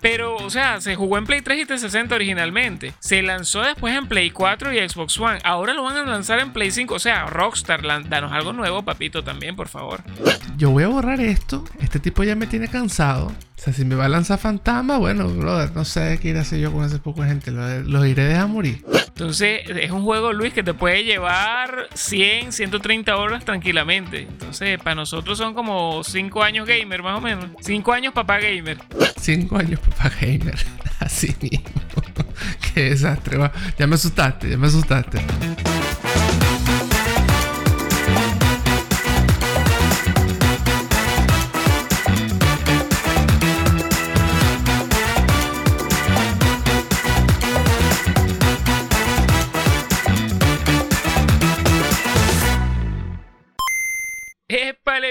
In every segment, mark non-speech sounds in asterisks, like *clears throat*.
Pero, o sea, se jugó en Play 3 y 360 originalmente. Se lanzó después en Play 4 y Xbox One. Ahora lo van a lanzar en Play 5. O sea, Rockstar, danos algo nuevo, papito, también, por favor. Yo voy a borrar esto. Este tipo ya me tiene cansado. O sea, si me va a lanzar fantasma, bueno, brother, no sé qué ir a hacer yo con ese poco de gente. Los iré a dejar morir. Entonces, es un juego, Luis, que te puede llevar 100, 130 horas tranquilamente. Entonces, para nosotros son como 5 años gamer, más o menos. 5 años papá gamer. 5 años papá gamer. *laughs* Así mismo. *laughs* Qué desastre. Ya me asustaste, ya me asustaste.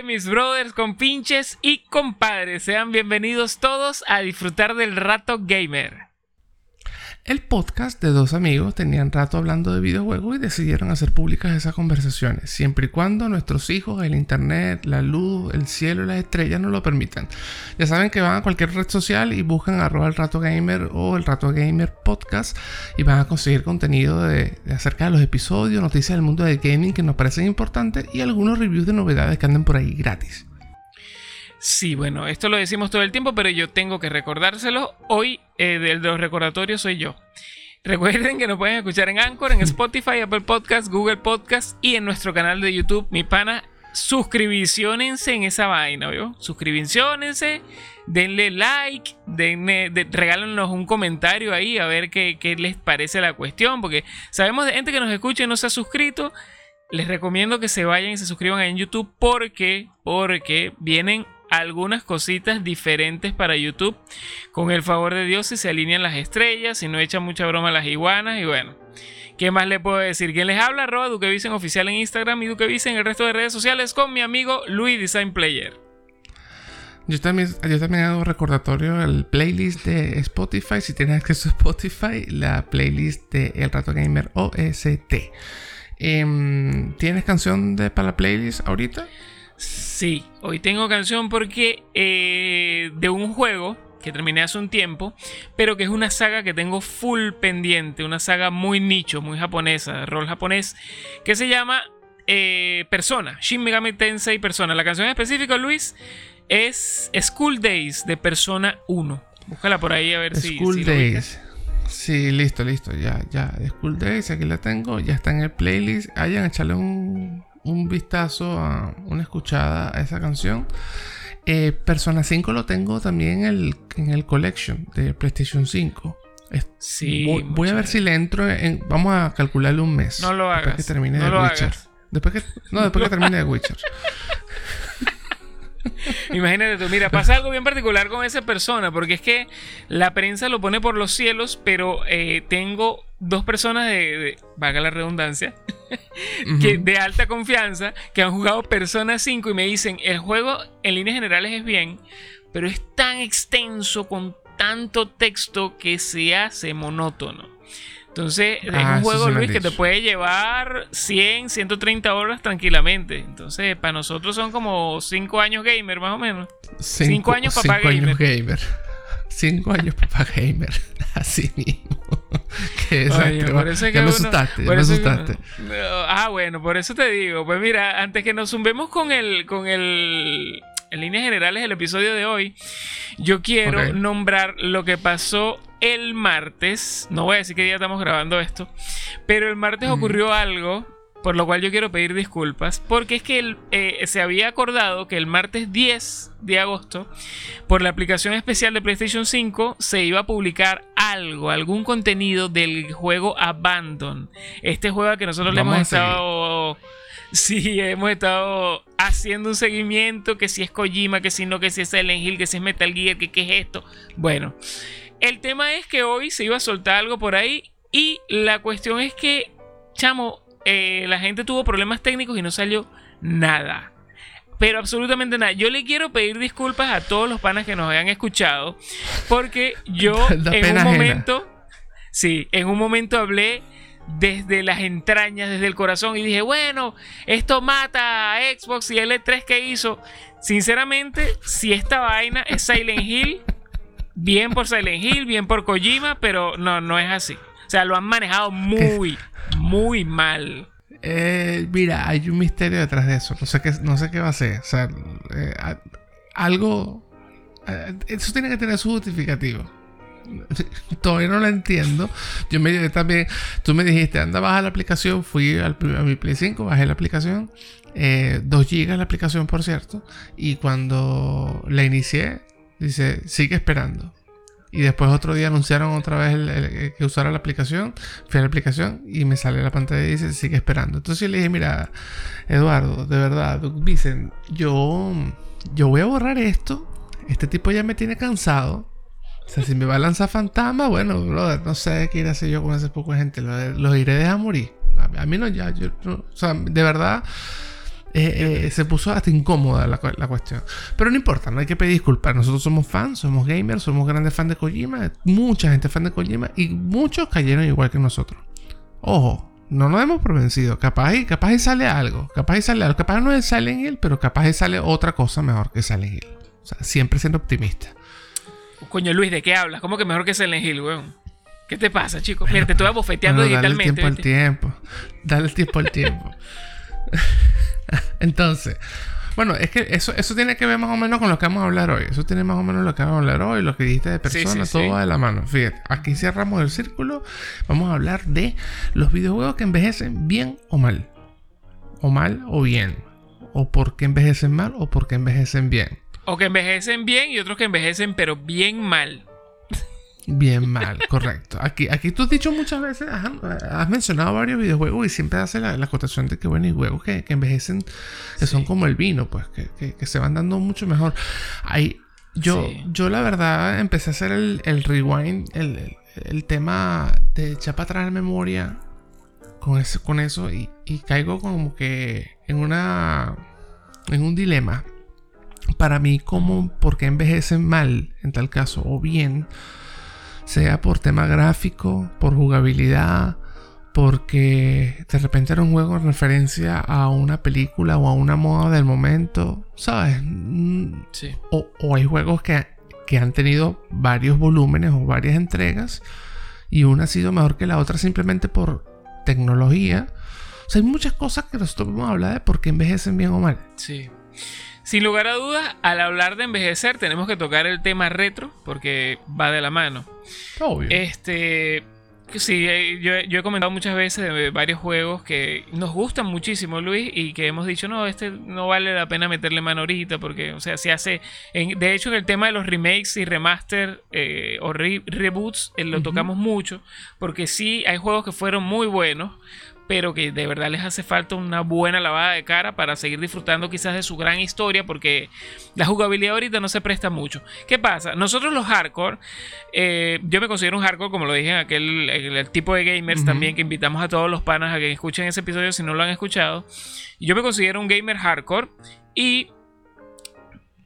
Mis brothers, compinches y compadres. Sean bienvenidos todos a disfrutar del rato gamer. El podcast de dos amigos tenían rato hablando de videojuegos y decidieron hacer públicas esas conversaciones, siempre y cuando nuestros hijos, el internet, la luz, el cielo y las estrellas nos lo permitan. Ya saben que van a cualquier red social y buscan arroba el rato gamer o el rato gamer podcast y van a conseguir contenido de, acerca de los episodios, noticias del mundo del gaming que nos parecen importantes y algunos reviews de novedades que anden por ahí gratis. Sí, bueno, esto lo decimos todo el tiempo, pero yo tengo que recordárselo. Hoy, eh, de los recordatorios soy yo. Recuerden que nos pueden escuchar en Anchor, en Spotify, Apple Podcasts, Google Podcasts y en nuestro canal de YouTube, mi pana. Suscribiciónense en esa vaina, ¿vio? Suscribiciónense, denle like, denle, regálenos un comentario ahí a ver qué, qué les parece la cuestión, porque sabemos de gente que nos escucha y no se ha suscrito. Les recomiendo que se vayan y se suscriban en YouTube porque, porque vienen algunas cositas diferentes para YouTube. Con el favor de Dios, si se alinean las estrellas, si no echan mucha broma las iguanas y bueno. ¿Qué más le puedo decir? ¿Quién les habla? Arroba Duquevisen Oficial en Instagram y Duquevisen en el resto de redes sociales con mi amigo Luis Design Player. Yo también, yo también hago recordatorio el playlist de Spotify. Si tienes acceso a Spotify, la playlist de El Rato Gamer OST. Em, ¿Tienes canción de, para la playlist ahorita? Sí, hoy tengo canción porque eh, de un juego que terminé hace un tiempo, pero que es una saga que tengo full pendiente, una saga muy nicho, muy japonesa, rol japonés, que se llama eh, Persona, Shin Megami Tensei Persona. La canción específica, Luis, es School Days de Persona 1. Búscala por ahí a ver si. School Days. Sí, listo, listo. Ya, ya. School Days, aquí la tengo. Ya está en el playlist. Vayan a echarle un, un vistazo, a una escuchada a esa canción. Eh, Persona 5 lo tengo también en el, en el collection de PlayStation 5. Sí, voy, a ver si le entro en. Vamos a calcularle un mes. No lo hagas. Después que termine de Witcher. Después que, no, después que termine de Witcher. *laughs* *laughs* Imagínate tú, mira, pasa algo bien particular con esa persona, porque es que la prensa lo pone por los cielos, pero eh, tengo dos personas de, vaga la redundancia, *laughs* que de alta confianza, que han jugado Persona 5 y me dicen, el juego en líneas generales es bien, pero es tan extenso con tanto texto que se hace monótono. Entonces, es ah, un juego, Luis, que te puede llevar 100, 130 horas tranquilamente. Entonces, para nosotros son como 5 años gamer, más o menos. 5 años papá cinco gamer. Años gamer. 5 años papá gamer. *laughs* Así mismo. *laughs* Por eso ya me asustaste, ya me asustaste. ah, bueno, por eso te digo. Pues mira, antes que nos zumbemos con el, con el en líneas generales el episodio de hoy, yo quiero nombrar lo que pasó el martes. No voy a decir qué día estamos grabando esto, pero el martes ocurrió algo por lo cual yo quiero pedir disculpas, porque es que eh, se había acordado que el martes 10 de agosto, por la aplicación especial de PlayStation 5, se iba a publicar algo, algún contenido del juego Abandon. Este juego que nosotros le hemos estado Sí, hemos estado haciendo un seguimiento, que si es Kojima, que si no, que si es Silent Hill, que si es Metal Gear, que qué es esto. Bueno, el tema es que hoy se iba a soltar algo por ahí y la cuestión es que, chamo, eh, la gente tuvo problemas técnicos y no salió nada. Pero absolutamente nada. Yo le quiero pedir disculpas a todos los panas que nos hayan escuchado. Porque yo *laughs* en un momento. Sí, en un momento hablé desde las entrañas, desde el corazón y dije, bueno, esto mata a Xbox y el E3 que hizo. Sinceramente, si esta vaina es Silent Hill Bien por Silent Hill, bien por Kojima, pero no, no es así. O sea, lo han manejado muy, muy mal. Eh, mira, hay un misterio detrás de eso. No sé qué, no sé qué va a ser. O sea, eh, algo. Eh, eso tiene que tener su justificativo. *laughs* Todavía no lo entiendo. Yo me también. Tú me dijiste, anda, baja la aplicación. Fui al, a mi Play 5, bajé la aplicación. 2 GB la aplicación, por cierto. Y cuando la inicié, dice, sigue esperando. Y después otro día anunciaron otra vez que usara la aplicación. Fui a la aplicación y me sale la pantalla y dice sigue esperando. Entonces yo le dije, mira, Eduardo, de verdad, dicen, yo, yo voy a borrar esto. Este tipo ya me tiene cansado. O sea, si me va a lanzar fantasma, bueno, brother, no sé qué ir a hacer yo con ese poco de gente. Los, iré a dejar morir. A, mí no, ya, yo, o sea, de verdad eh, eh, se puso hasta incómoda la, cuestión. Pero no importa, no hay que pedir disculpas. Nosotros somos fans, somos gamers, somos grandes fans de Kojima. Mucha gente fan de Kojima y muchos cayeron igual que nosotros. Ojo, no nos hemos provencido. Capaz y, capaz y sale algo. Capaz y sale algo. Capaz no es Silent Hill, pero capaz y sale otra cosa mejor que Silent Hill. O sea, siempre siendo optimista. Coño Luis, ¿de qué hablas? ¿Cómo que mejor que Silent Hill, weón? ¿Qué te pasa, chico? Mira, te estoy abofeteando digitalmente. Dale el tiempo al tiempo. Dale el tiempo al tiempo. *laughs* *laughs* Entonces, bueno, es que eso, eso tiene que ver más o menos con lo que vamos a hablar hoy. Eso tiene más o menos lo que vamos a hablar hoy, lo que dijiste de personas, todo va de la mano. Fíjate, aquí cerramos el círculo. Vamos a hablar de los videojuegos que envejecen bien o mal. O mal o bien. O por qué envejecen mal o por qué envejecen bien. O que envejecen bien y otros que envejecen pero bien mal. Bien mal, correcto. Aquí, aquí tú has dicho muchas veces, has, mencionado varios videojuegos y siempre hace la, la acotación de que, bueno, hay juegos que, envejecen, que son como el vino, pues, que, se van dando mucho mejor. Ahí, yo, yo la verdad empecé a hacer el, rewind, el, tema de echar para atrás la memoria con, ese, con eso y, y caigo como que en una, en un dilema. Para mí, ¿cómo, por qué envejecen mal en tal caso o bien? Sea por tema gráfico, por jugabilidad, porque de repente era un juego en referencia a una película o a una moda del momento, ¿sabes? Mm, sí. O, hay juegos que, que, han tenido varios volúmenes o varias entregas y una ha sido mejor que la otra simplemente por tecnología. O sea, hay muchas cosas que nosotros podemos hablar de por qué envejecen bien o mal. Sí. Sin lugar a dudas, al hablar de envejecer, tenemos que tocar el tema retro, porque va de la mano. Obvio. Este. Sí, eh, yo, he comentado muchas veces de varios juegos que nos gustan muchísimo, Luis, y que hemos dicho, no, este no vale la pena meterle mano ahorita, porque, o sea, se hace. de hecho, en el tema de los remakes y remaster eh, o reboots, eh, lo tocamos mucho, porque sí, hay juegos que fueron muy buenos, pero que de verdad les hace falta una buena lavada de cara para seguir disfrutando quizás de su gran historia, porque la jugabilidad ahorita no se presta mucho. ¿Qué pasa? Nosotros los hardcore, eh, yo me considero un hardcore, como lo dije en aquel el, tipo de gamers también, que invitamos a todos los panas a que escuchen ese episodio si no lo han escuchado. Yo me considero un gamer hardcore y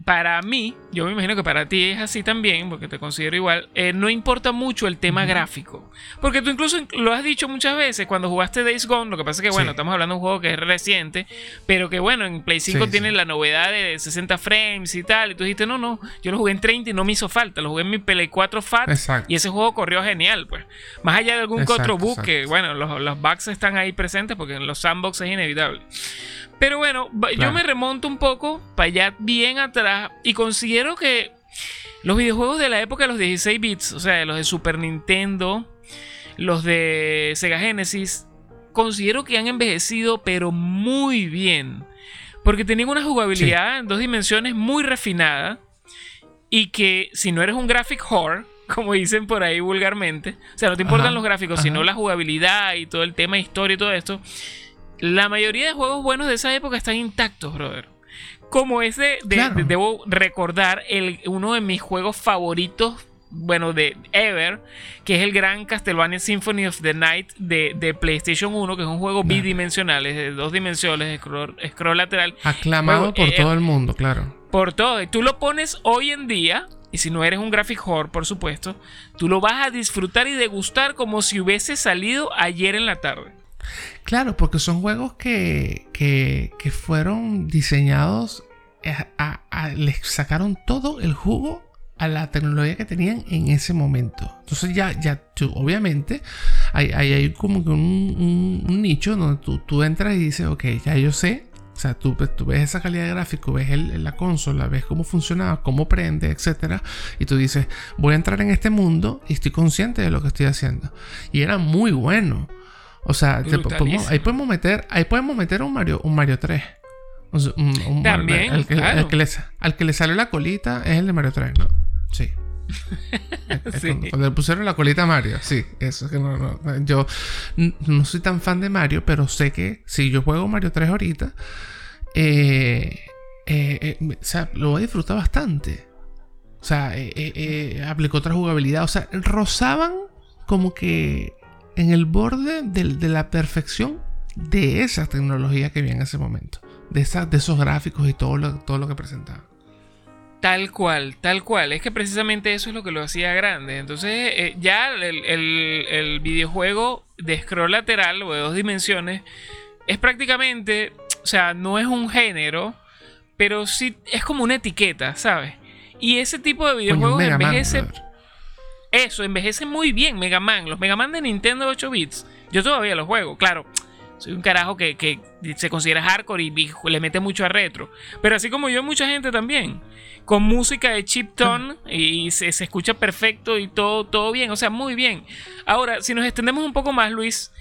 para mí, yo me imagino que para ti es así también, porque te considero igual, eh, no importa mucho el tema gráfico. Porque tú incluso lo has dicho muchas veces cuando jugaste Days Gone, lo que pasa es que, bueno, estamos hablando de un juego que es reciente, pero que, bueno, en Play 5 tiene la novedad de 60 frames y tal, y tú dijiste, no, no, yo lo jugué en 30 y no me hizo falta, lo jugué en mi Play 4 Fat y ese juego corrió genial, pues. Más allá de algún otro bug que, bueno, los, los bugs están ahí presentes porque en los sandbox es inevitable. Pero bueno, yo me remonto un poco para allá bien atrás y considero que los videojuegos de la época de los 16 bits, o sea, los de Super Nintendo, los de Sega Genesis, considero que han envejecido pero muy bien. Porque tenían una jugabilidad en dos dimensiones muy refinada y que si no eres un graphic whore, como dicen por ahí vulgarmente, o sea, no te importan los gráficos, sino la jugabilidad y todo el tema de historia y todo esto, la mayoría de juegos buenos de esa época están intactos, brother. Como ese, debo recordar el, uno de mis juegos favoritos, bueno, de ever, que es el gran Castlevania Symphony of the Night de, PlayStation 1, que es un juego bidimensional, es de dos dimensiones, scroll, scroll lateral. Aclamado por eh, todo el mundo, claro. Por todo. Y tú lo pones hoy en día, y si no eres un graphic whore, por supuesto, tú lo vas a disfrutar y degustar como si hubiese salido ayer en la tarde. Claro, porque son juegos que, que, fueron diseñados, eh, les sacaron todo el jugo a la tecnología que tenían en ese momento. Entonces ya, ya obviamente, hay, hay, como que un, nicho donde tú, tú, entras y dices, ok, ya yo sé. O sea, tú, tú ves esa calidad de gráfico, ves la consola, ves cómo funciona, cómo prende, etc. Y tú dices, voy a entrar en este mundo y estoy consciente de lo que estoy haciendo. Y era muy bueno. O sea, ahí podemos meter, ahí podemos meter un Mario, un Mario 3. También, al que, al, que le, al que le salió la colita es el de Mario 3, ¿no? Sí. *laughs* Cuando, le pusieron la colita a Mario, sí, eso es que no, no, yo no soy tan fan de Mario, pero sé que si yo juego Mario 3 ahorita, eh, eh, eh, o sea, lo voy a disfrutar bastante. O sea, aplicó otra jugabilidad, o sea, rozaban como que en el borde de, la perfección de esa tecnología que había en ese momento, de, de esos gráficos y todo lo, todo lo que presentaba. Tal cual, tal cual. Es que precisamente eso es lo que lo hacía grande. Entonces, eh, ya el, videojuego de scroll lateral o de dos dimensiones es prácticamente, o sea, no es un género, pero sí es como una etiqueta, ¿sabes? Y ese tipo de videojuegos envejece. Eso, envejece muy bien. Mega Man, los Mega Man de Nintendo 8 bits, yo todavía los juego, claro soy un carajo que, se considera hardcore y, le mete mucho a retro. Pero así como yo, mucha gente también. Con música de chip tone y se, escucha perfecto y todo, todo bien. O sea, muy bien. Ahora, si nos extendemos un poco más, Luis,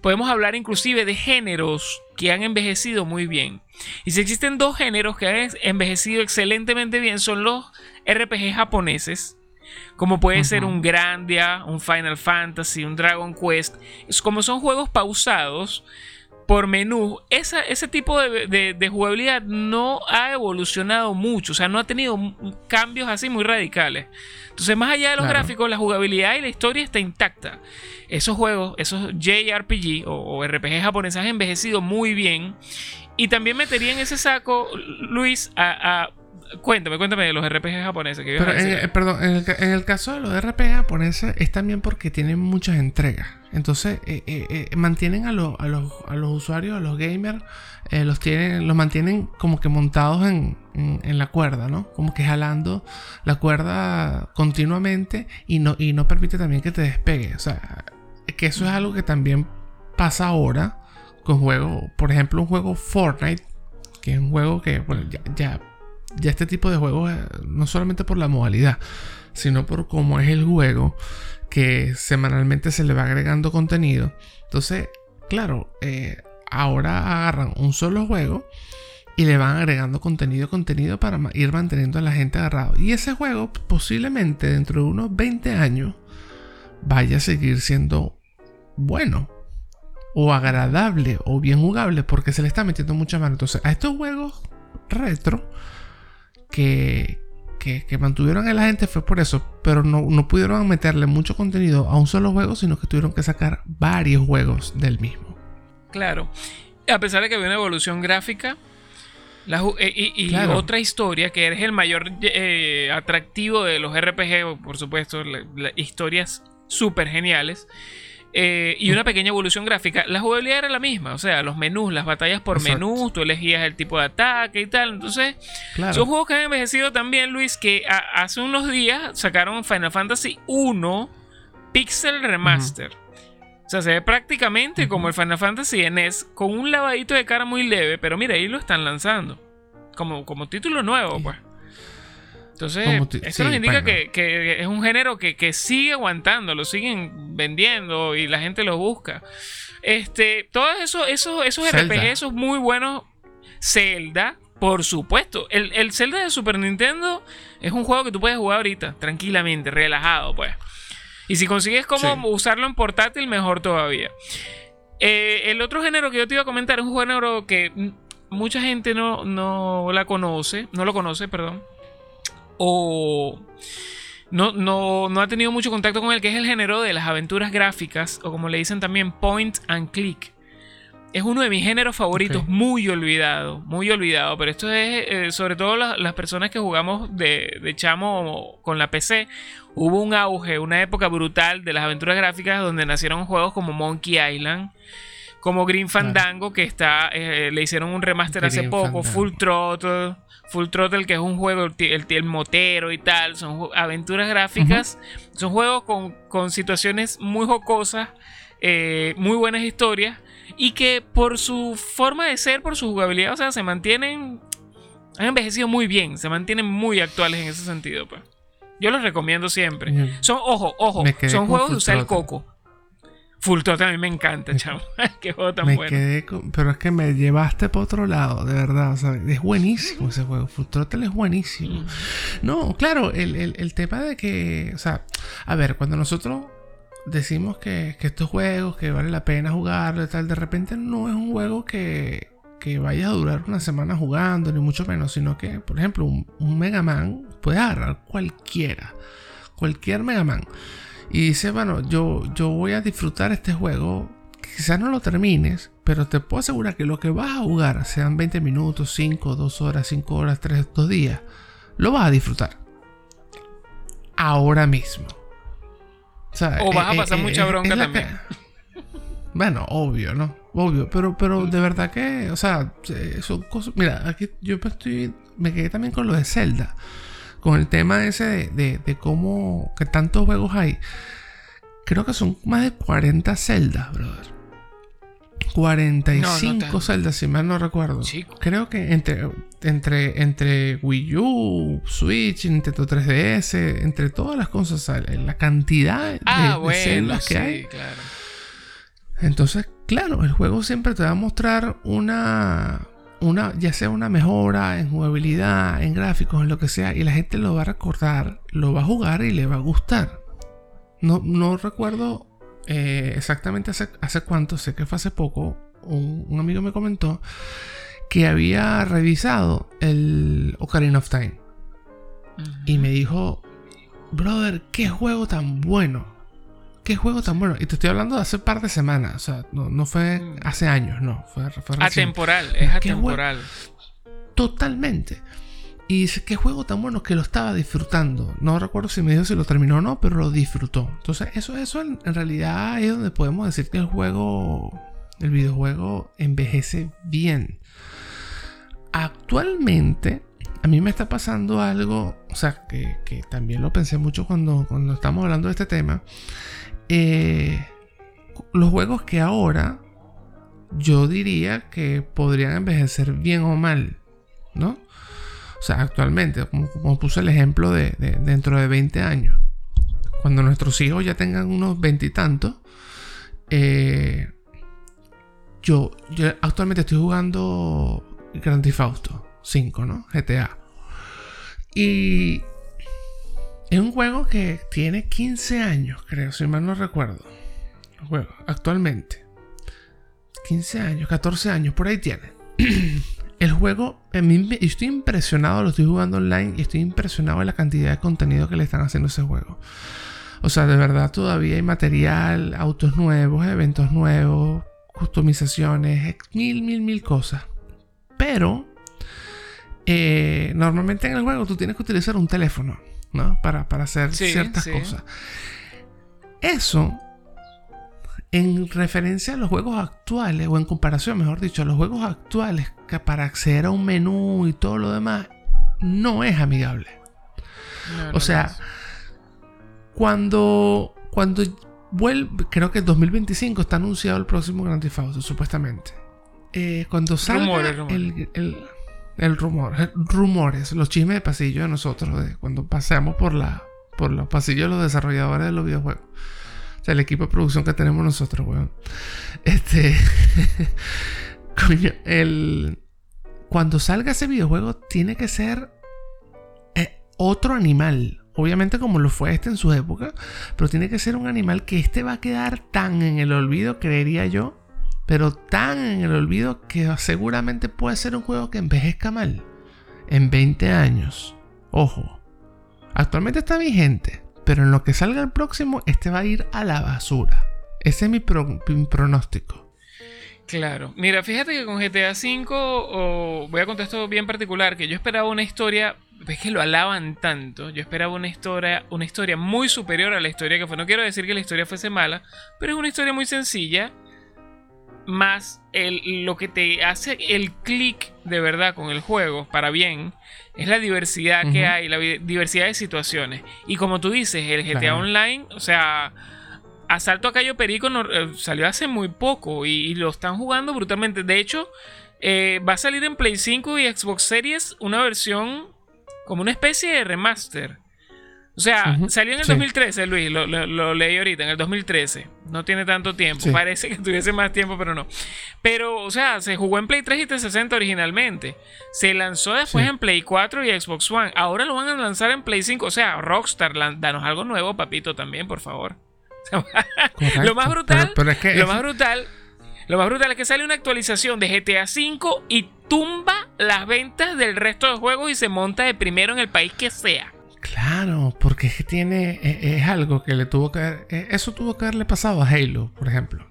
podemos hablar inclusive de géneros que han envejecido muy bien. Y si existen dos géneros que han envejecido excelentemente bien, son los RPG japoneses como puede ser un Grandia, un Final Fantasy, un Dragon Quest. Como son juegos pausados por menú, ese tipo de, jugabilidad no ha evolucionado mucho, o sea, no ha tenido cambios así muy radicales. Entonces, más allá de los gráficos, la jugabilidad y la historia está intacta. Esos juegos, esos JRPG o, RPG japoneses han envejecido muy bien. Y también metería en ese saco, Luis, a Cuéntame, cuéntame de los RPG japoneses. Que en, perdón, en el, caso de los RPG japoneses es también porque tienen muchas entregas. Entonces eh, eh, eh, mantienen a, los, a, los, usuarios, a los gamers, los, tienen, los mantienen como que montados en, la cuerda, ¿no? Como que jalando la cuerda continuamente y no, y no permite también que te despegue. O sea, que eso es algo que también pasa ahora con juegos, por ejemplo, un juego Fortnite, que es un juego que, bueno, ya ya este tipo de juegos, eh, no solamente por la modalidad, sino por cómo es el juego, que semanalmente se le va agregando contenido. Entonces, claro, eh, ahora agarran un solo juego y le van agregando contenido, contenido para ir manteniendo a la gente agarrado. Y ese juego posiblemente dentro de unos 20 años vaya a seguir siendo bueno o agradable o bien jugable porque se le está metiendo mucha mano. Entonces, a estos juegos retro que, que, mantuvieron a la gente fue por eso, pero no, no, pudieron meterle mucho contenido a un solo juego, sino que tuvieron que sacar varios juegos del mismo. Claro, a pesar de que había una evolución gráfica eh, y, otra historia que es el mayor eh, atractivo de los RPG, por supuesto, historias súper geniales. Eh, y una pequeña evolución gráfica. La jugabilidad era la misma, o sea, los menús, las batallas por menús, tú elegías el tipo de ataque y tal. Entonces, son juegos que han envejecido también, Luis, que hace unos días sacaron Final Fantasy 1 Pixel Remaster. O sea, se ve prácticamente como el Final Fantasy NES, con un lavadito de cara muy leve, pero mira, ahí lo están lanzando. Como, como título nuevo, pues. Entonces, eso nos indica que, es un género que, sigue aguantando, lo siguen vendiendo y la gente lo busca. Este, todos esos, esos, esos RPG, esos muy buenos. Zelda, por supuesto. El, el, Zelda de Super Nintendo es un juego que tú puedes jugar ahorita, tranquilamente, relajado, pues. Y si consigues cómo usarlo en portátil, mejor todavía. Eh, el otro género que yo te iba a comentar es un género que mucha gente no, no la conoce, no lo conoce, perdón o no, no, ha tenido mucho contacto con él, que es el género de las aventuras gráficas, o como le dicen también, point and click. Es uno de mis géneros favoritos, muy olvidado, muy olvidado, pero esto es eh, sobre todo las, personas que jugamos de, de, chamo con la PC. Hubo un auge, una época brutal de las aventuras gráficas donde nacieron juegos como Monkey Island, como Green Fandango, que está, eh, le hicieron un remaster hace poco, Full Throttle, Full Throttle, que es un juego, el, el, motero y tal, son aventuras gráficas, son juegos con, situaciones muy jocosas, eh, muy buenas historias, y que por su forma de ser, por su jugabilidad, o sea, se mantienen, han envejecido muy bien, se mantienen muy actuales en ese sentido, pues. Yo los recomiendo siempre. Son, ojo, ojo, son juegos de usar el coco. Full Throttle a mí me encanta, chamo. *laughs* Qué juego tan bueno. pero es que me llevaste para otro lado, de verdad. O sea, es buenísimo ese juego. Full Throttle es buenísimo. No, claro, el, tema de que, o sea, a ver, cuando nosotros decimos que, estos juegos que vale la pena jugarlo y tal, de repente no es un juego que, que vaya a durar una semana jugando, ni mucho menos, sino que, por ejemplo, un, un Mega Man puede agarrar cualquiera. Cualquier Mega Man y dice, bueno, yo, yo voy a disfrutar este juego, quizás no lo termines, pero te puedo asegurar que lo que vas a jugar, sean 20 minutos, 5, 2 horas, 5 horas, 3, 2 días, lo vas a disfrutar. Ahora mismo. O, vas a eh, pasar eh, mucha eh, bronca también. Bueno, obvio, ¿no? Obvio, pero, pero de verdad que, o sea, son cosas. Mira, aquí yo estoy. Me quedé también con lo de Zelda con el tema ese de, cómo, que tantos juegos hay. Creo que son más de 40 celdas, brother. 45 celdas, si mal no recuerdo. Creo que entre, entre, entre Wii U, Switch, Nintendo 3DS, entre todas las cosas, la cantidad de, ah, celdas que hay. Entonces, claro, el juego siempre te va a mostrar una, una, ya sea una mejora en jugabilidad, en gráficos, en lo que sea, y la gente lo va a recordar, lo va a jugar y le va a gustar. No, no recuerdo eh, exactamente hace, hace, cuánto, sé que fue hace poco, un, amigo me comentó que había revisado el Ocarina of Time. Y me dijo, brother, qué juego tan bueno qué juego tan bueno. Y te estoy hablando de hace un par de semanas. O sea, no, fue mm. hace años, no. Fue, fue atemporal, es atemporal. Totalmente. Y dice, qué juego tan bueno que lo estaba disfrutando. No recuerdo si me dijo si lo terminó o no, pero lo disfrutó. Entonces, eso, eso en, realidad es donde podemos decir que el juego, el videojuego envejece bien. Actualmente, a mí me está pasando algo, o sea, que, que también lo pensé mucho cuando, cuando estamos hablando de este tema, eh, los juegos que ahora yo diría que podrían envejecer bien o mal, ¿no? O sea, actualmente, como, puse el ejemplo de, dentro de 20 años, cuando nuestros hijos ya tengan unos veintitantos, eh, yo, yo actualmente estoy jugando Grand Theft Auto 5, ¿no? GTA. Y es un juego que tiene 15 años, creo, si mal no recuerdo. Juego, actualmente. 15 años, 14 años, por ahí tiene. *clears throat* El juego, a mí estoy impresionado, lo estoy jugando online y estoy impresionado de la cantidad de contenido que le están haciendo a ese juego. O sea, de verdad todavía hay material, autos nuevos, eventos nuevos, customizaciones, mil, mil, mil cosas. Pero, eh, normalmente en el juego tú tienes que utilizar un teléfono. ¿No? Para, hacer ciertas cosas. Eso, en referencia a los juegos actuales, o en comparación, mejor dicho, a los juegos actuales, que para acceder a un menú y todo lo demás, no es amigable. o sea, cuando, cuando vuelve, creo que en 2025 está anunciado el próximo Grand Theft Auto, supuestamente. Eh, cuando salga el, el rumor, eh, rumores, los chismes de pasillo de nosotros, cuando paseamos por, la, por los pasillos de los desarrolladores de los videojuegos. O sea, el equipo de producción que tenemos nosotros, weón. Este. *laughs* coño, el. Cuando salga ese videojuego, tiene que ser eh, otro animal. Obviamente, como lo fue este en su época, pero tiene que ser un animal que este va a quedar tan en el olvido, creería yo, pero tan en el olvido que seguramente puede ser un juego que envejezca mal en 20 años. Ojo, actualmente está vigente, pero en lo que salga el próximo, este va a ir a la basura. Ese es mi, pronóstico. Claro, mira, fíjate que con GTA V, voy a contar esto bien particular, que yo esperaba una historia, ves que lo alaban tanto, yo esperaba una historia, una historia muy superior a la historia que fue. No quiero decir que la historia fuese mala, pero es una historia muy sencilla más el, lo que te hace el clic de verdad con el juego, para bien, es la diversidad que hay, la diversidad de situaciones. Y como tú dices, el GTA Online, o sea, Asalto a Cayo Perico eh, salió hace muy poco y, lo están jugando brutalmente. De hecho, eh, va a salir en Play 5 y Xbox Series una versión como una especie de remaster. O sea, salió en el 2013, Luis, lo, leí ahorita, en el 2013. No tiene tanto tiempo. Parece que tuviese más tiempo, pero no. Pero, o sea, se jugó en Play 3 y 360 originalmente. Se lanzó después en Play 4 y Xbox One. Ahora lo van a lanzar en Play 5. O sea, Rockstar, danos algo nuevo, papito, también, por favor. *laughs* lo más brutal, lo más brutal, lo más brutal es que sale una actualización de GTA V y tumba las ventas del resto de juegos y se monta de primero en el país que sea. Claro, porque tiene. E, es, algo que le tuvo que e, Eso tuvo que haberle pasado a Halo, por ejemplo.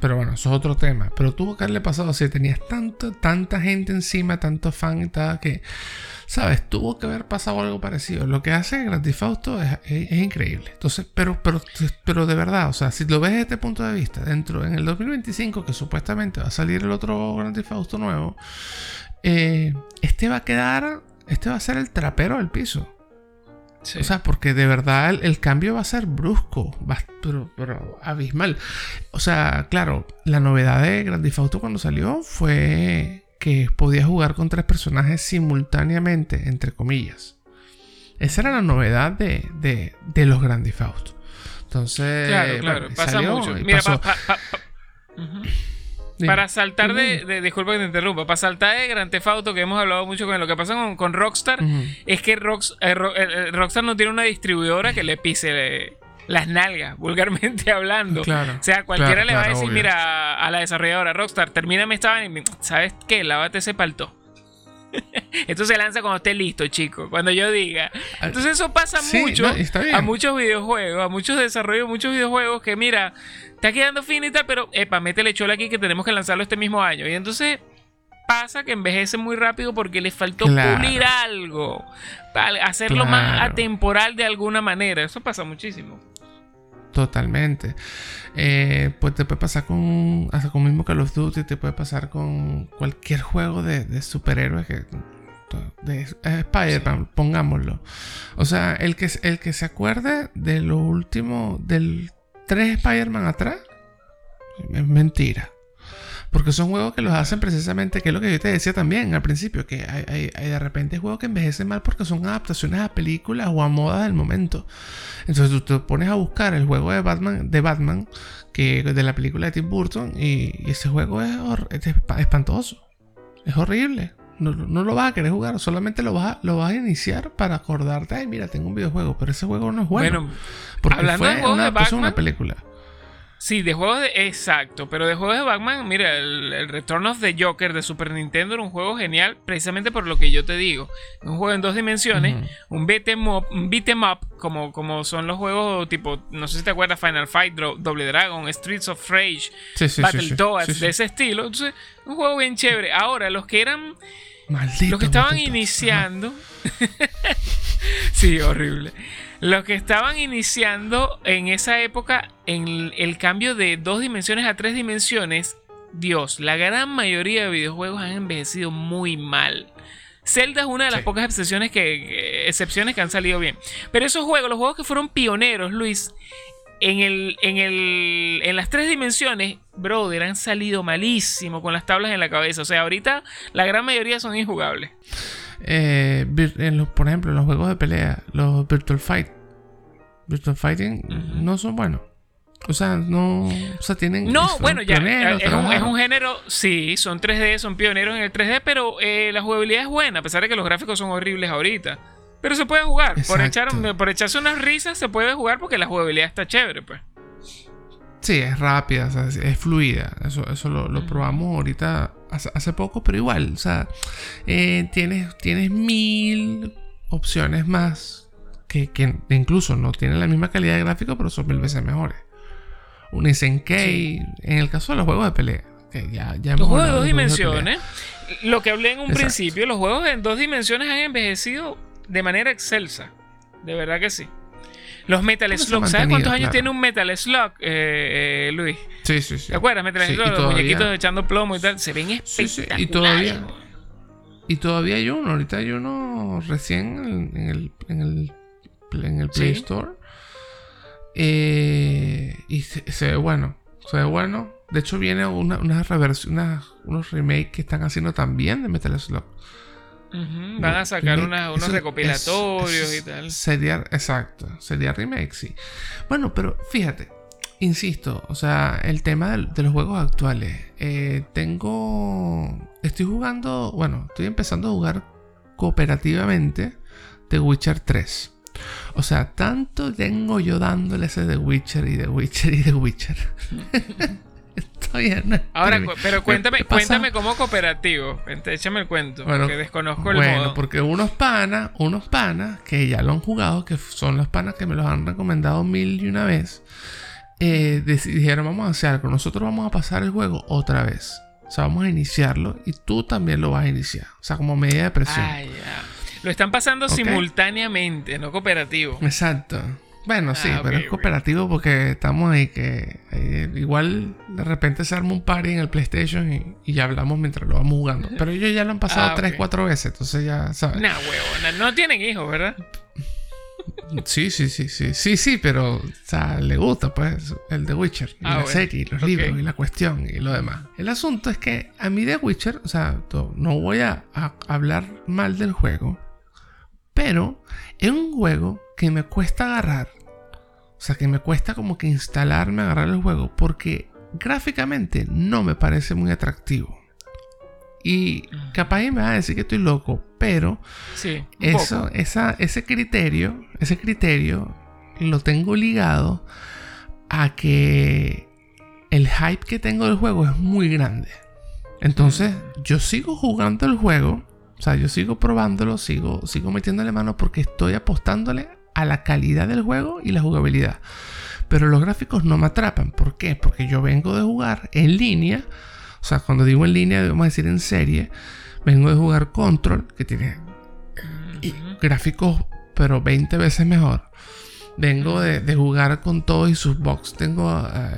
Pero bueno, eso es otro tema. Pero tuvo que haberle pasado si tenías tanto, tanta gente encima, tanto fan y tal, que. ¿Sabes? Tuvo que haber pasado algo parecido. Lo que hace Grand Theft es, increíble. Entonces, pero, pero, pero de verdad, o sea, si lo ves desde este punto de vista, dentro, en el 2025, que supuestamente va a salir el otro Grand Theft nuevo, eh, este va a quedar. Este va a ser el trapero del piso. O sea, porque de verdad el, cambio va a ser brusco, pero, abismal. O sea, claro, la novedad de Grand Theft Auto cuando salió fue que podías jugar con tres personajes simultáneamente, entre comillas. Esa era la novedad de, de, los Grand Theft Auto. Entonces, claro, claro, pasa mucho. Mira, para saltar de, Disculpa que te interrumpa. Para saltar de Grand Theft Auto, que hemos hablado mucho con lo que pasa con, Rockstar, es que eh, eh, Rockstar no tiene una distribuidora que le pise las nalgas, *laughs* vulgarmente hablando. o sea, cualquiera le va a decir, mira, a la desarrolladora Rockstar, termíname esta y ¿sabes qué? Lávate ese palto. *laughs* Esto se lanza cuando esté listo, chico. Cuando yo diga. Entonces eso pasa mucho a muchos videojuegos, a muchos desarrollos, muchos videojuegos que mira, está quedando finita, pero epa, métele chola aquí que tenemos que lanzarlo este mismo año. Y entonces pasa que envejece muy rápido porque le faltó pulir algo. Para hacerlo más atemporal de alguna manera. Eso pasa muchísimo. Totalmente. Eh, pues te puede pasar con. Hasta con mismo Call of Duty, te puede pasar con cualquier juego de, superhéroes que. De Spider-Man, pongámoslo. O sea, el que, el que se acuerde de lo último, del 3 Spider-Man atrás, es mentira. Porque son juegos que los hacen precisamente, que es lo que yo te decía también al principio, que hay, de repente juegos que envejecen mal porque son adaptaciones a películas o a moda del momento. Entonces tú te pones a buscar el juego de Batman, de Batman, que de la película de Tim Burton, y, ese juego es, espantoso. Es horrible. No, lo vas a querer jugar, solamente lo vas a, lo vas a iniciar para acordarte, ay, mira, tengo un videojuego, pero ese juego no es bueno. bueno porque fue una, una película. Sí, de juegos de. Exacto, pero de juegos de Batman, mira, el, Return of the Joker de Super Nintendo era un juego genial, precisamente por lo que yo te digo. Un juego en dos dimensiones, un beat em up, em up como, como son los juegos tipo, no sé si te acuerdas, Final Fight, Double Dragon, Streets of Rage, Battletoads, de ese estilo. Entonces, un juego bien chévere. Ahora, los que eran. los que estaban iniciando. *laughs* sí, horrible. Los que estaban iniciando en esa época en el cambio de dos dimensiones a tres dimensiones, Dios, la gran mayoría de videojuegos han envejecido muy mal. Zelda es una de las pocas excepciones que, excepciones que han salido bien. Pero esos juegos, los juegos que fueron pioneros, Luis, en, el, en, el, en las tres dimensiones, brother, han salido malísimo con las tablas en la cabeza. O sea, ahorita la gran mayoría son injugables. Eh, en los, por ejemplo, en los juegos de pelea, los Virtual Fight, Virtual Fighting, no son buenos. O sea, no. O sea, tienen. No, bueno, ya. Eh, es un, género. Sí, son 3D, son pioneros en el 3D, pero eh, la jugabilidad es buena, a pesar de que los gráficos son horribles ahorita. Pero se puede jugar. Por, echar, por echarse unas risas se puede jugar porque la jugabilidad está chévere, pues. Sí, es rápida, es fluida. Eso, eso lo, probamos ahorita hace, poco, pero igual. O sea, eh, tienes, tienes mil opciones más que, incluso no tienen la misma calidad de gráfico, pero son mil veces mejores. Un SNK, en el caso de los juegos de pelea. Que ya, ya los juegos de dos dimensiones. lo que hablé en un principio, los juegos en dos dimensiones han envejecido de manera excelsa. De verdad que sí. Los Metal Slug, ¿sabes cuántos años tiene un Metal Slug, eh, eh, Luis? Sí, sí, sí. ¿Te acuerdas? Metal Slug, los muñequitos echando plomo y tal. Se ven espectaculares. Y todavía, y todavía hay uno. Ahorita hay uno recién en el, en el, en el Play Store. Eh, y se, ve bueno. Se ve bueno. De hecho, viene una, una reversión, unos remakes que están haciendo también de Metal Slug. Van a sacar unos recopilatorios y tal. Sería, exacto, sería remake, sí. Bueno, pero fíjate, insisto, o sea, el tema de, los juegos actuales. Eh, tengo. Estoy jugando, bueno, estoy empezando a jugar cooperativamente The Witcher 3. O sea, tanto tengo yo dándole ese The Witcher y The Witcher y The Witcher. *laughs* Ahora, pero cuéntame, cuéntame cómo cooperativo. Échame el cuento. Bueno, que desconozco el bueno, porque unos panas, unos panas que ya lo han jugado, que son los panas que me los han recomendado mil y una vez, eh, dijeron, vamos a hacer algo. Nosotros vamos a pasar el juego otra vez. O sea, vamos a iniciarlo y tú también lo vas a iniciar. O sea, como medida de presión. Lo están pasando simultáneamente, no cooperativo. Exacto. Bueno, sí, ah, pero es cooperativo porque estamos ahí que eh, igual de repente se arma un party en el PlayStation y, ya hablamos mientras lo vamos jugando. Pero ellos ya lo han pasado 3, ah, 4 veces, entonces ya sabes. Nah, huevona, no tienen hijos, ¿verdad? Sí, sí, sí, sí, sí, sí, pero o sea, le gusta pues el The Witcher, y ah, la serie, y los libros, y la cuestión, y lo demás. El asunto es que a mí The Witcher, o sea, no voy a hablar mal del juego, pero es un juego que me cuesta agarrar o sea que me cuesta como que instalarme, agarrar el juego, porque gráficamente no me parece muy atractivo. Y capaz me va a decir que estoy loco, pero sí, eso, esa, ese criterio, ese criterio lo tengo ligado a que el hype que tengo del juego es muy grande. Entonces, yo sigo jugando el juego, o sea, yo sigo probándolo, sigo, sigo metiéndole mano porque estoy apostándole a la calidad del juego y la jugabilidad. Pero los gráficos no me atrapan. ¿Por qué? Porque yo vengo de jugar en línea. O sea, cuando digo en línea, a decir en serie. Vengo de jugar Control, que tiene gráficos, pero 20 veces mejor. Vengo de, jugar con todos y sus box. Tengo a,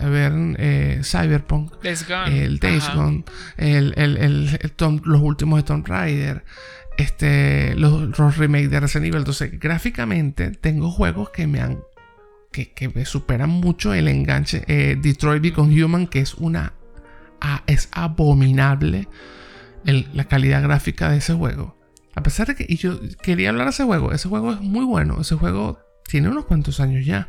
ver eh, Cyberpunk, el Days Gone, los últimos de Tomb Raider este, los, remakes de Resident Evil. Entonces, gráficamente, tengo juegos que me han. que, me superan mucho el enganche. Eh, Detroit Become Human, que es una. es abominable la calidad gráfica de ese juego. A pesar de que. Y yo quería hablar de ese juego. Ese juego es muy bueno. Ese juego tiene unos cuantos años ya.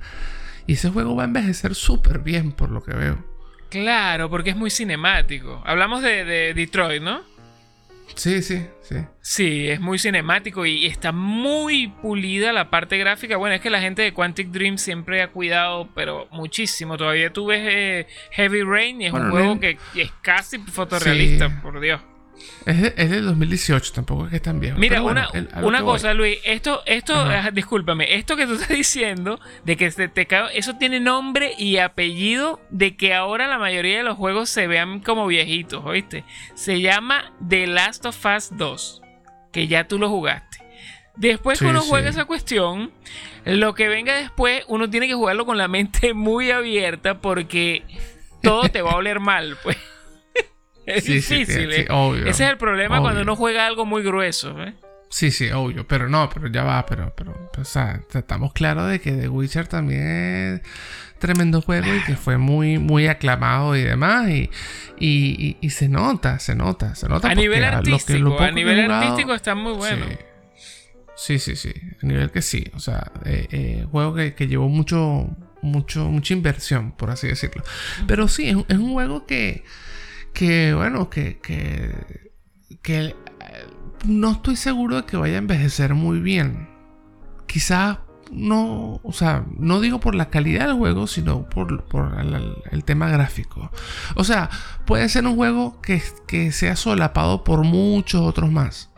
Y ese juego va a envejecer súper bien, por lo que veo. Claro, porque es muy cinemático. Hablamos de Detroit, ¿no? Sí, sí, sí. Sí, es muy cinemático y está muy pulida la parte gráfica. Bueno, es que la gente de Quantic Dream siempre ha cuidado, pero muchísimo. Todavía tú ves eh, Heavy Rain y es un juego que es casi fotorrealista, por Dios. Es, de, del 2018, tampoco es que es tan viejo. Mira, una, una cosa, Luis. Esto, esto, discúlpame, esto que tú estás diciendo, de que se te cae, eso tiene nombre y apellido de que ahora la mayoría de los juegos se vean como viejitos, ¿oíste? Se llama The Last of Us 2, que ya tú lo jugaste. Después que uno juega esa cuestión, lo que venga después, uno tiene que jugarlo con la mente *laughs* muy abierta porque todo te va a oler mal, pues. Es difícil. ¿eh? Ese es el problema cuando uno juega algo muy grueso. ¿eh? Sí, sí, obvio. Pero no, pero ya va. Pero, pero, o sea, estamos claros de que The Witcher también es tremendo juego y que fue muy, muy aclamado y demás. Y, y, y, se nota, se nota, se nota. A nivel artístico, a nivel artístico está muy bueno. Sí. sí, sí, A nivel que sí. O sea, eh, eh, juego que, que, llevó mucho, mucho, mucha inversión, por así decirlo. Pero sí, es un juego que que bueno, que, que, que eh, no estoy seguro de que vaya a envejecer muy bien. Quizás no, o sea, no digo por la calidad del juego, sino por, por el, tema gráfico. O sea, puede ser un juego que, que, sea solapado por muchos otros más.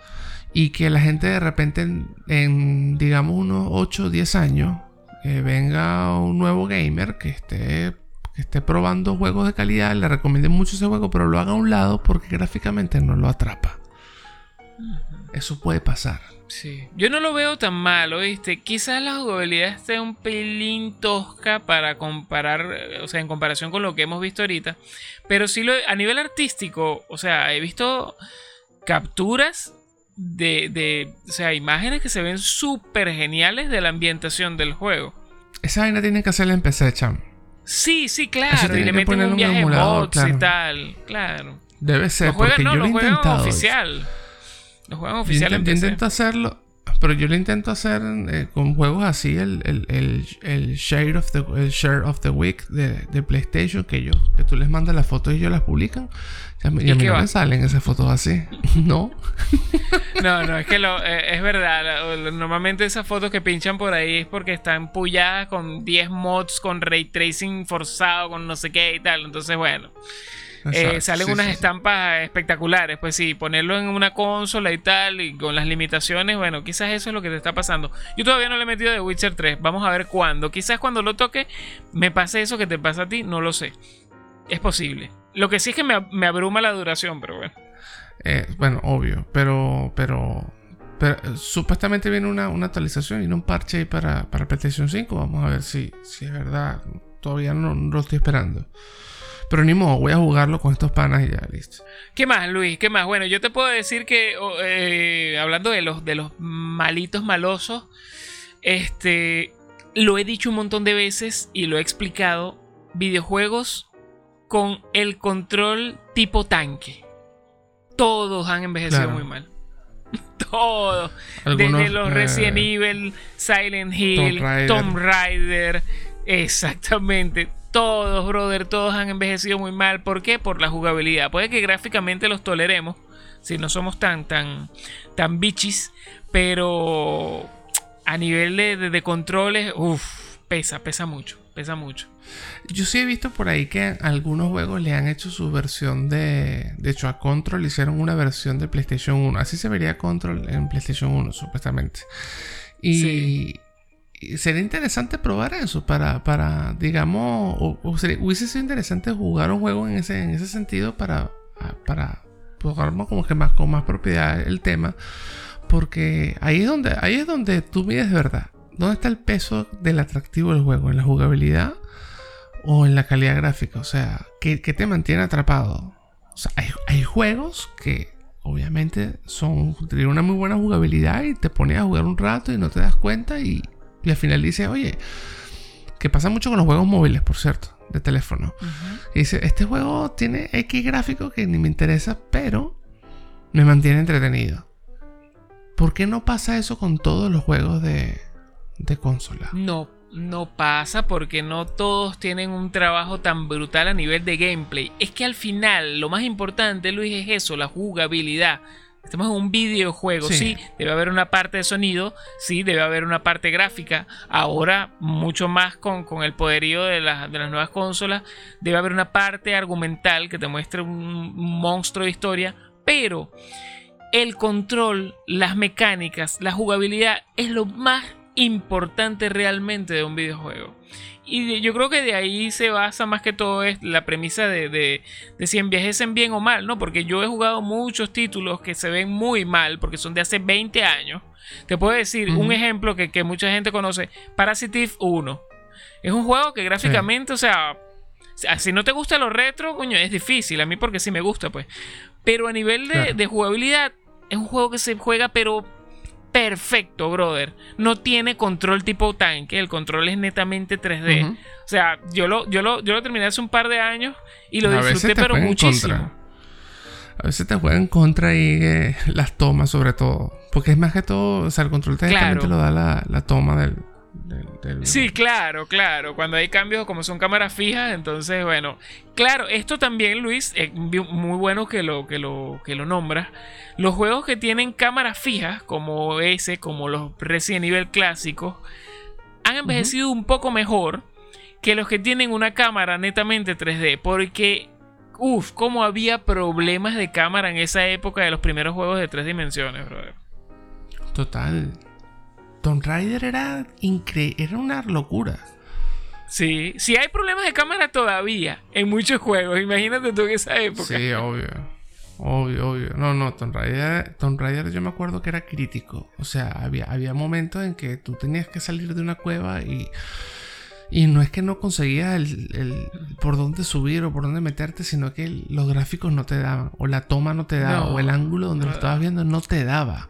Y que la gente de repente en, digamos, unos 8 o 10 años, eh, venga un nuevo gamer que esté que esté probando juegos de calidad, le recomiende mucho ese juego, pero lo haga a un lado porque gráficamente no lo atrapa. Eso puede pasar. Sí. Yo no lo veo tan mal, ¿oíste? Quizás la jugabilidad esté un pelín tosca para comparar, o sea, en comparación con lo que hemos visto ahorita. Pero sí, lo, a nivel artístico, o sea, he visto capturas de, de o sea, imágenes que se ven súper geniales de la ambientación del juego. Esa vaina tiene que hacerla en PC, cham. Sí, sí, claro. Y le meten un viaje bots y tal. Claro. Debe ser, porque yo lo he intentado. oficial. Lo juegan oficial yo, intento hacerlo, pero yo lo intento hacer eh, con juegos así, el, el, el, el, share of the, el share of the week de, de, PlayStation, que yo, que tú les mandas las fotos y ellos las publican. Y a mí, no me salen esas fotos así. *laughs* no. no, no, es que lo, eh, es verdad. normalmente esas fotos que pinchan por ahí es porque están pulladas con 10 mods, con ray tracing forzado, con no sé qué y tal. Entonces, bueno. Eh, salen unas estampas espectaculares. Pues sí, ponerlo en una consola y tal, y con las limitaciones, bueno, quizás eso es lo que te está pasando. Yo todavía no le he metido de Witcher 3. Vamos a ver cuándo. Quizás cuando lo toque me pase eso que te pasa a ti, no lo sé. Es posible. Lo que sí es que me, abruma la duración, pero bueno. Eh, bueno, obvio, pero, pero, pero supuestamente viene una, actualización y un parche ahí para, para PlayStation 5. Vamos a ver si, si es verdad. Todavía no lo estoy esperando. Pero ni modo, voy a jugarlo con estos panas y ya, listo. ¿Qué más, Luis? ¿Qué más? Bueno, yo te puedo decir que, eh, hablando de los, de los malitos malosos, este, lo he dicho un montón de veces y lo he explicado, videojuegos con el control tipo tanque. Todos han envejecido muy mal. *laughs* Todos. Desde los Resident eh, Evil, Silent Hill, Tomb Raider. Exactamente todos, brother, todos han envejecido muy mal. ¿Por qué? Por la jugabilidad. Puede que gráficamente los toleremos, si no somos tan, tan, tan bichis, pero a nivel de, controles, uff, pesa, pesa mucho, pesa mucho. Yo sí he visto por ahí que algunos juegos le han hecho su versión de. De hecho, a Control hicieron una versión de PlayStation 1. Así se vería Control en PlayStation 1, supuestamente. Y, sería interesante probar eso para, para digamos, o, hubiese sido interesante jugar un juego en ese, en ese sentido para, para jugar como que más con más propiedad el tema. Porque ahí es donde, ahí es donde tú mides de verdad. ¿Dónde está el peso del atractivo del juego? ¿En la jugabilidad o en la calidad gráfica? O sea, ¿qué, te mantiene atrapado? Hay, hay juegos que obviamente son tienen una muy buena jugabilidad y te pones a jugar un rato y no te das cuenta y y al final dice, oye, que pasa mucho con los juegos móviles, por cierto, de teléfono. Y dice, este juego tiene X gráfico que ni me interesa, pero me mantiene entretenido. ¿Por qué no pasa eso con todos los juegos de, de consola? No, no pasa porque no todos tienen un trabajo tan brutal a nivel de gameplay. Es que al final lo más importante, Luis, es eso, la jugabilidad. Estamos en un videojuego, sí. debe haber una parte de sonido, sí, debe haber una parte gráfica. Ahora, mucho más con, el poderío de, las nuevas consolas, debe haber una parte argumental que te muestre un monstruo de historia, pero el control, las mecánicas, la jugabilidad es lo más importante realmente de un videojuego. Y yo creo que de ahí se basa más que todo es la premisa de, de, si envejecen bien o mal, ¿no? Porque yo he jugado muchos títulos que se ven muy mal porque son de hace 20 años. Te puedo decir un ejemplo que, mucha gente conoce, Parasitive 1. Es un juego que gráficamente, o sea, si no te gusta lo retro, coño, es difícil. A mí porque sí me gusta, pues. Pero a nivel de, de jugabilidad, es un juego que se juega, pero perfecto, brother. No tiene control tipo tanque, el control es netamente 3D. O sea, yo lo, yo, lo, yo lo terminé hace un par de años y lo disfruté, pero muchísimo. A veces te juegan contra ahí eh, las tomas, sobre todo. Porque es más que todo, o sea, el control técnicamente te lo da la toma del, Sí, claro, claro. Cuando hay cambios como son cámaras fijas, entonces, bueno. Claro, esto también, Luis, es muy bueno que lo, que lo, que lo nombras. Los juegos que tienen cámaras fijas, como ese, como los Resident Evil clásicos, han envejecido un poco mejor que los que tienen una cámara netamente 3D. Porque, uff, cómo había problemas de cámara en esa época de los primeros juegos de tres dimensiones, brother. Total. Tomb Raider era increíble, era una locura. Sí, sí hay problemas de cámara todavía en muchos juegos. Imagínate tú en esa época. Sí, obvio. Obvio, obvio. No, no, Tomb Raider, Tomb Raider yo me acuerdo que era crítico. O sea, había, había momentos en que tú tenías que salir de una cueva y y no es que no conseguías el, por dónde subir o por dónde meterte, sino que los gráficos no te daban, o la toma no te daba, o el ángulo donde lo estabas viendo no te daba.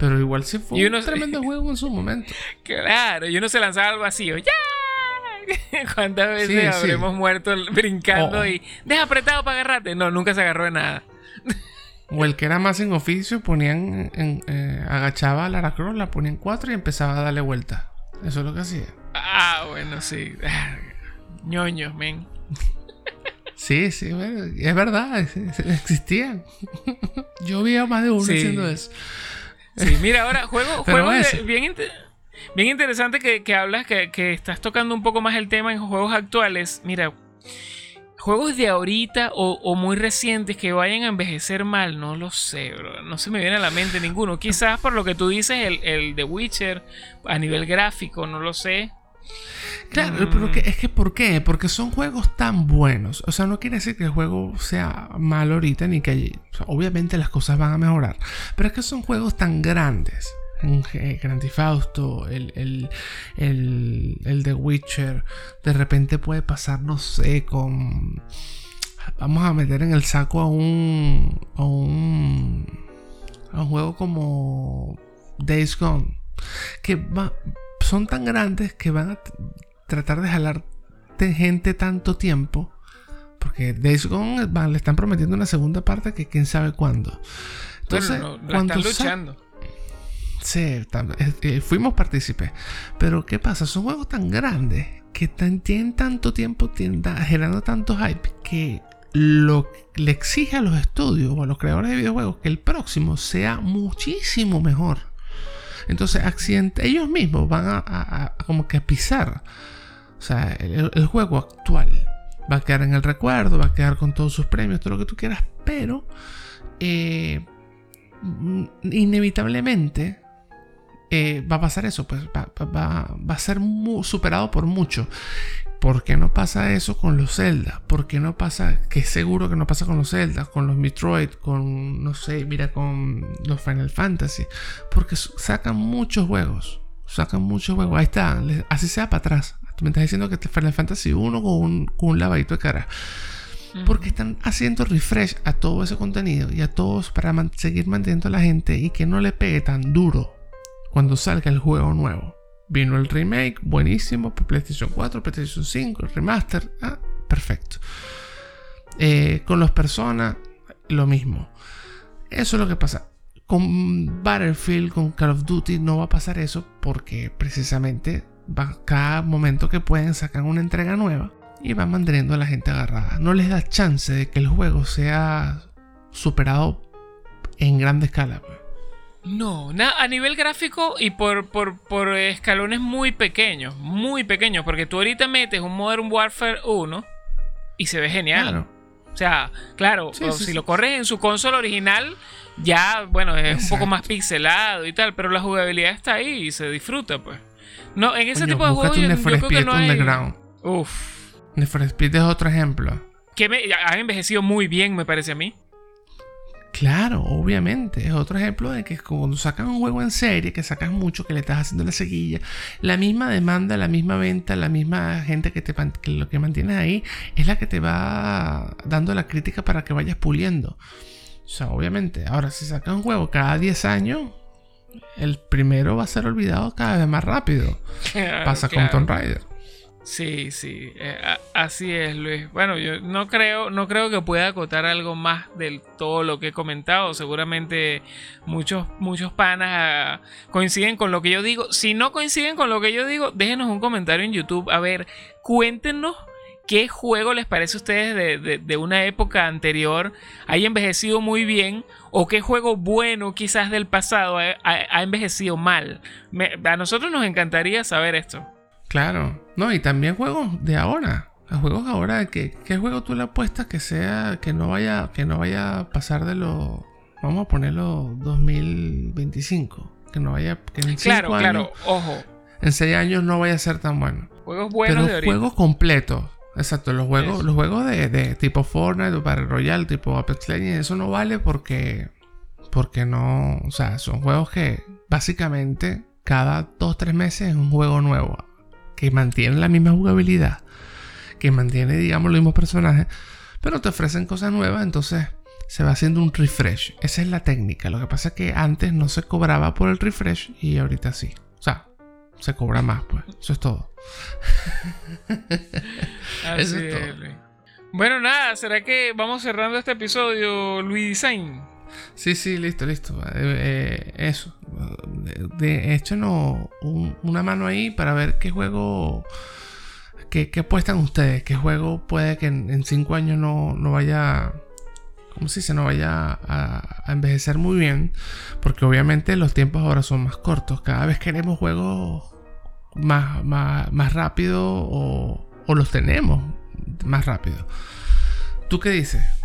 Pero igual sí fue un tremendo *laughs* juego en su momento. Claro, y uno se lanzaba al vacío. ¡Ya! *laughs* ¿Cuántas veces habremos muerto brincando y deja apretado para agarrarte? No, nunca se agarró de nada. O el que era más en oficio, ponían, en, eh, agachaba a Lara Croft, la ponían cuatro y empezaba a darle vuelta. Eso es lo que hacía. Ah, bueno, sí. *laughs* Ñoños, men. Sí, sí, es verdad, existían. Yo vi a más de uno haciendo eso. Sí, mira, ahora juego, *laughs* juego bien, bien interesante que, hablas, que, que, estás tocando un poco más el tema en juegos actuales. Mira, juegos de ahorita o, muy recientes que vayan a envejecer mal, no lo sé, bro. No se me viene a la mente ninguno. Quizás por lo que tú dices, el, el The Witcher a nivel gráfico, no lo sé. Claro, pero mm. es que ¿por qué? Porque son juegos tan buenos. O sea, no quiere decir que el juego sea malo ahorita ni que obviamente las cosas van a mejorar. Pero es que son juegos tan grandes. Un Grand Fausto, el, el, el, el The Witcher. De repente puede pasar, no sé, con. Vamos a meter en el saco a un. a un. a un juego como Days Gone. Que va, son tan grandes que van a tratar de jalar gente tanto tiempo. Porque Days Gone le están prometiendo una segunda parte que quién sabe cuándo. Entonces, cuando están luchando. Sí, eh, fuimos partícipes. Pero ¿qué pasa? Son juegos tan grandes que tienen tanto tiempo generando tanto hype que lo le exige a los estudios o a los creadores de videojuegos que el próximo sea muchísimo mejor. Entonces, accidente, ellos mismos van a, como que pisar. O sea, el, juego actual va a quedar en el recuerdo, va a quedar con todos sus premios, todo lo que tú quieras, pero eh, inevitablemente eh, va a pasar eso, pues va, a ser superado por mucho. ¿Por qué no pasa eso con los Zelda? ¿Por qué no pasa, que seguro que no pasa con los Zelda, con los Metroid, con, no sé, mira, con los Final Fantasy? Porque sacan muchos juegos, sacan muchos juegos. Ahí está, así sea para atrás. Tú me estás diciendo que Final Fantasy 1 con un, con un lavadito de cara. Porque están haciendo refresh a todo ese contenido y a todos para seguir manteniendo a la gente y que no le pegue tan duro cuando salga el juego nuevo. Vino el remake, buenísimo, para PlayStation 4, PlayStation 5, el remaster, ah, perfecto. Eh, con los personas, lo mismo. Eso es lo que pasa. Con Battlefield, con Call of Duty, no va a pasar eso porque precisamente va, cada momento que pueden sacar una entrega nueva y van manteniendo a la gente agarrada. No les da chance de que el juego sea superado en grande escala. No, a nivel gráfico y por, por, escalones muy pequeños, muy pequeños, porque tú ahorita metes un Modern Warfare 1 y se ve genial. O sea, claro, si lo corres en su consola original, ya, bueno, es un poco más pixelado y tal, pero la jugabilidad está ahí y se disfruta, pues. No, en ese tipo de juegos yo, creo que no hay... Uf. Need Speed es otro ejemplo. Que me, ha envejecido muy bien, me parece a mí. Claro, obviamente. Es otro ejemplo de que cuando sacas un juego en serie, que sacas mucho, que le estás haciendo la seguilla, la misma demanda, la misma venta, la misma gente que, te, lo que mantienes ahí, es la que te va dando la crítica para que vayas puliendo. O sea, obviamente. Ahora, si sacas un juego cada 10 años, el primero va a ser olvidado cada vez más rápido. *laughs* Pasa con Tomb Raider. Sí, sí, eh, así es, Luis. Bueno, yo no creo, no creo que pueda acotar algo más del todo lo que he comentado. Seguramente muchos, muchos panas ah, coinciden con lo que yo digo. Si no coinciden con lo que yo digo, déjenos un comentario en YouTube. A ver, cuéntenos qué juego les parece a ustedes de, una época anterior haya envejecido muy bien o qué juego bueno quizás del pasado ha, envejecido mal. a nosotros nos encantaría saber esto. Claro. No, y también juegos de ahora. Juegos ahora que qué juego tú le apuestas que sea que no vaya que no vaya a pasar de lo vamos a ponerlo 2025, que no vaya que en Claro, claro, ojo. En seis años no vaya a ser tan bueno. Juegos buenos Pero juegos completos. exacto. Los juegos, los juegos de, tipo Fortnite o Battle Royale, tipo Apex Legends, eso no vale porque. Porque no. O sea, son juegos que básicamente cada 2-3 meses es un juego nuevo. Que mantiene la misma jugabilidad. Que mantiene, digamos, los mismos personajes. Pero te ofrecen cosas nuevas. Entonces se va haciendo un refresh. Esa es la técnica. Lo que pasa es que antes no se cobraba por el refresh y ahorita sí. O sea, se cobra más, pues. Eso es todo. *laughs* Eso es todo. Bueno, nada, ¿será que vamos cerrando este episodio, Luis Design? Sí, sí, listo, listo. Eh, eh, eso. De hecho, no, una mano ahí para ver qué juego. ¿Qué, apuestan ustedes? ¿Qué juego puede que en, cinco años no, no vaya como si se no vaya a, envejecer muy bien, porque obviamente los tiempos ahora son más cortos. Cada vez queremos juegos más, más, más rápido o, o los tenemos más rápido. ¿Tú qué dices?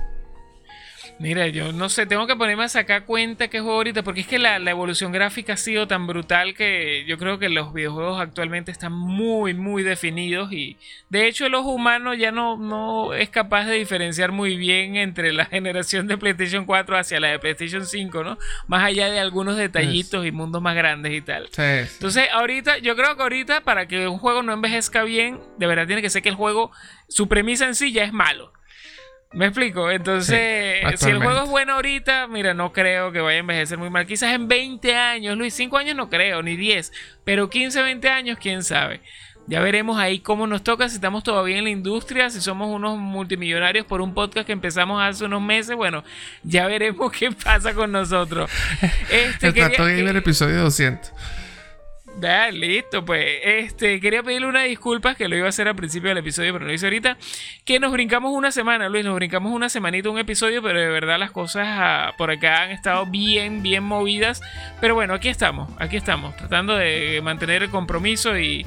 Mira, yo no sé, tengo que ponerme a sacar cuenta qué juego ahorita, porque es que la, evolución gráfica ha sido tan brutal que yo creo que los videojuegos actualmente están muy, muy definidos y de hecho el ojo humano ya no, no es capaz de diferenciar muy bien entre la *laughs* generación de PlayStation 4 hacia la de PlayStation 5, ¿no? Más allá de algunos detallitos y mundos más grandes y tal. Entonces, ahorita, yo creo que ahorita para que un juego no envejezca bien, de verdad tiene que ser que el juego, su premisa en sí ya es malo. Me explico. Entonces, si el juego es bueno ahorita, mira, no creo que vaya a envejecer muy mal. Quizás en 20 años, Luis, 5 años no creo, ni 10. Pero 15, 20 años, quién sabe. Ya veremos ahí cómo nos toca, si estamos todavía en la industria, si somos unos multimillonarios por un podcast que empezamos hace unos meses. Bueno, ya veremos *laughs* qué pasa con nosotros. *laughs* Este, el el episodio 200. Ya, listo, pues. Este, quería pedirle una disculpa, que lo iba a hacer al principio del episodio, pero lo hice ahorita. Que nos brincamos una semana, Luis, nos brincamos una semanita un episodio, pero de verdad las cosas ah, por acá han estado bien, bien movidas. Pero bueno, aquí estamos, aquí estamos, tratando de mantener el compromiso y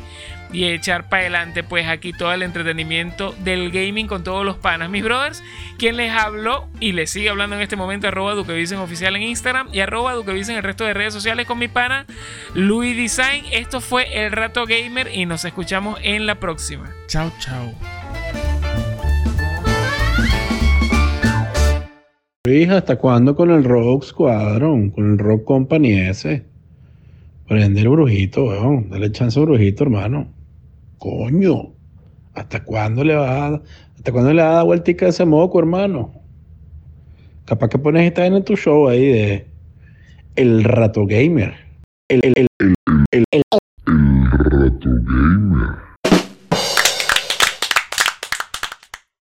y echar para adelante pues aquí todo el entretenimiento del gaming con todos los panas. Mis brothers, quien les habló y les sigue hablando en este momento, arroba Duquevisen oficial en Instagram y arroba Duquevisen en el resto de redes sociales con mi pana Louis Design. Esto fue El Rato Gamer y nos escuchamos en la próxima. Chao, chao. Luis, ¿hasta cuándo con el Rogue Squadron? Con el Rock Company ese. Prende el brujito, weón. Dale chance al brujito, hermano. Coño, ¿hasta cuándo le va a, hasta cuándo le va a dar vueltica a ese moco, hermano? Capaz que pones esta en tu show ahí de El Rato Gamer. El, el, el Rato Gamer.